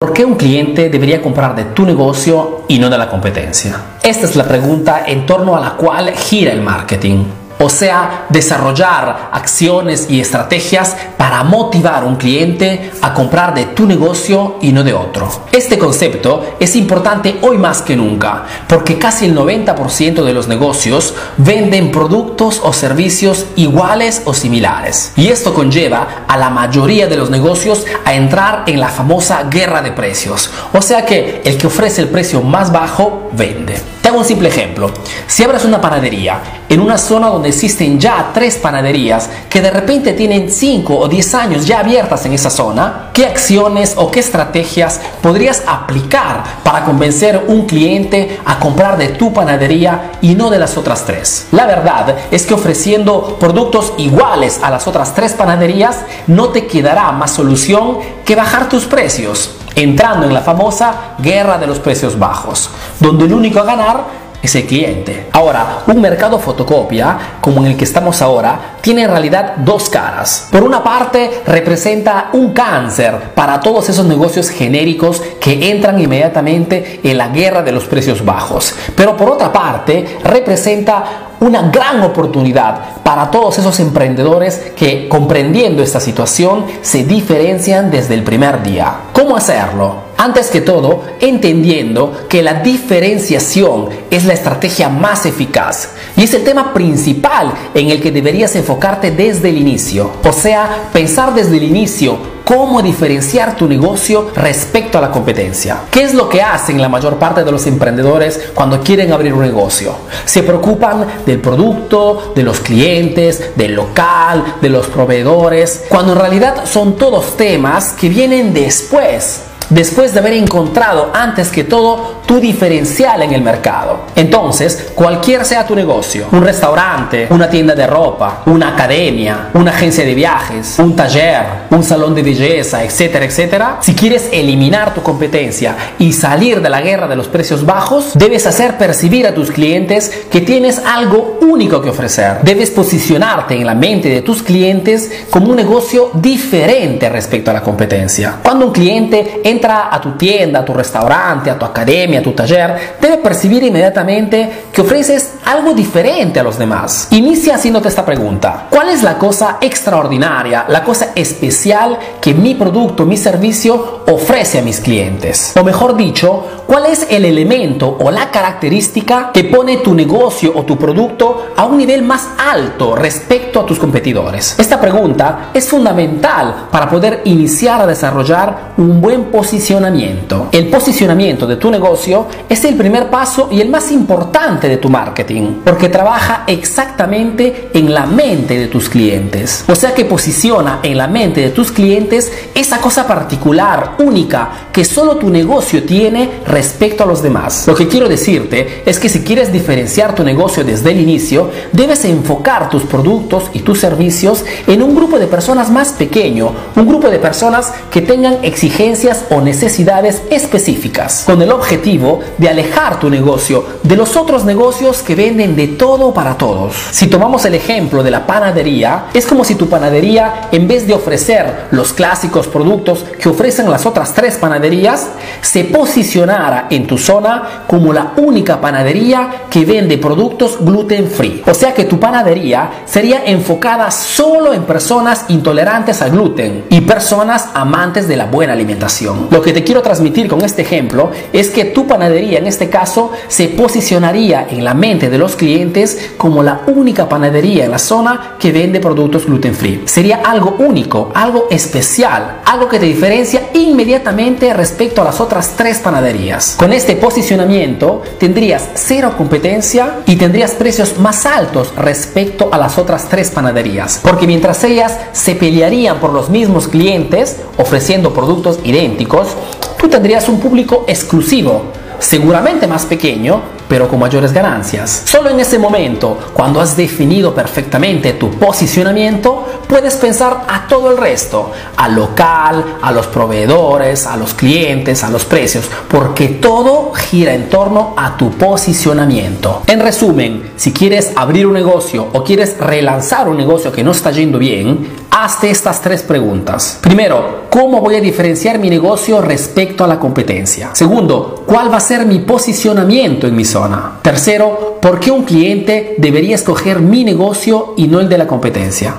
¿Por qué un cliente debería comprar de tu negocio y no de la competencia? Esta es la pregunta en torno a la cual gira el marketing. O sea, desarrollar acciones y estrategias para motivar a un cliente a comprar de tu negocio y no de otro. Este concepto es importante hoy más que nunca, porque casi el 90% de los negocios venden productos o servicios iguales o similares. Y esto conlleva a la mayoría de los negocios a entrar en la famosa guerra de precios. O sea que el que ofrece el precio más bajo vende. Hago un simple ejemplo. Si abres una panadería en una zona donde existen ya tres panaderías que de repente tienen 5 o 10 años ya abiertas en esa zona, ¿qué acciones o qué estrategias podrías aplicar para convencer un cliente a comprar de tu panadería y no de las otras tres? La verdad es que ofreciendo productos iguales a las otras tres panaderías no te quedará más solución que bajar tus precios entrando en la famosa guerra de los precios bajos, donde el único a ganar es el cliente. Ahora, un mercado fotocopia, como en el que estamos ahora, tiene en realidad dos caras. Por una parte, representa un cáncer para todos esos negocios genéricos que entran inmediatamente en la guerra de los precios bajos. Pero por otra parte, representa una gran oportunidad para todos esos emprendedores que comprendiendo esta situación se diferencian desde el primer día. ¿Cómo hacerlo? Antes que todo, entendiendo que la diferenciación es la estrategia más eficaz y es el tema principal en el que deberías enfocarte desde el inicio. O sea, pensar desde el inicio cómo diferenciar tu negocio respecto a la competencia. ¿Qué es lo que hacen la mayor parte de los emprendedores cuando quieren abrir un negocio? Se preocupan del producto, de los clientes, del local, de los proveedores, cuando en realidad son todos temas que vienen después después de haber encontrado antes que todo tu diferencial en el mercado. Entonces, cualquier sea tu negocio, un restaurante, una tienda de ropa, una academia, una agencia de viajes, un taller, un salón de belleza, etcétera, etcétera, si quieres eliminar tu competencia y salir de la guerra de los precios bajos, debes hacer percibir a tus clientes que tienes algo único que ofrecer. Debes posicionarte en la mente de tus clientes como un negocio diferente respecto a la competencia. Cuando un cliente entra entra a tu tienda, a tu restaurante, a tu academia, a tu taller, debe percibir inmediatamente que ofreces algo diferente a los demás. Inicia haciéndote esta pregunta. ¿Cuál es la cosa extraordinaria, la cosa especial que mi producto, mi servicio ofrece a mis clientes? O mejor dicho, ¿cuál es el elemento o la característica que pone tu negocio o tu producto a un nivel más alto respecto a tus competidores? Esta pregunta es fundamental para poder iniciar a desarrollar un buen posicionamiento posicionamiento. El posicionamiento de tu negocio es el primer paso y el más importante de tu marketing, porque trabaja exactamente en la mente de tus clientes. O sea que posiciona en la mente de tus clientes esa cosa particular, única, que solo tu negocio tiene respecto a los demás. Lo que quiero decirte es que si quieres diferenciar tu negocio desde el inicio, debes enfocar tus productos y tus servicios en un grupo de personas más pequeño, un grupo de personas que tengan exigencias o necesidades específicas, con el objetivo de alejar tu negocio de los otros negocios que venden de todo para todos. Si tomamos el ejemplo de la panadería, es como si tu panadería, en vez de ofrecer los clásicos productos que ofrecen las otras tres panaderías, se posicionara en tu zona como la única panadería que vende productos gluten free. O sea que tu panadería sería enfocada solo en personas intolerantes al gluten y personas amantes de la buena alimentación. Lo que te quiero transmitir con este ejemplo es que tu panadería en este caso se posicionaría en la mente de los clientes como la única panadería en la zona que vende productos gluten free. Sería algo único, algo especial, algo que te diferencia inmediatamente respecto a las otras tres panaderías. Con este posicionamiento tendrías cero competencia y tendrías precios más altos respecto a las otras tres panaderías. Porque mientras ellas se pelearían por los mismos clientes ofreciendo productos idénticos, tú tendrías un público exclusivo, seguramente más pequeño, pero con mayores ganancias. Solo en ese momento, cuando has definido perfectamente tu posicionamiento, puedes pensar a todo el resto, al local, a los proveedores, a los clientes, a los precios, porque todo gira en torno a tu posicionamiento. En resumen, si quieres abrir un negocio o quieres relanzar un negocio que no está yendo bien, hazte estas tres preguntas. Primero, ¿cómo voy a diferenciar mi negocio respecto a la competencia? Segundo, ¿cuál va a ser mi posicionamiento en mi zona? Tercero, ¿por qué un cliente debería escoger mi negocio y no el de la competencia?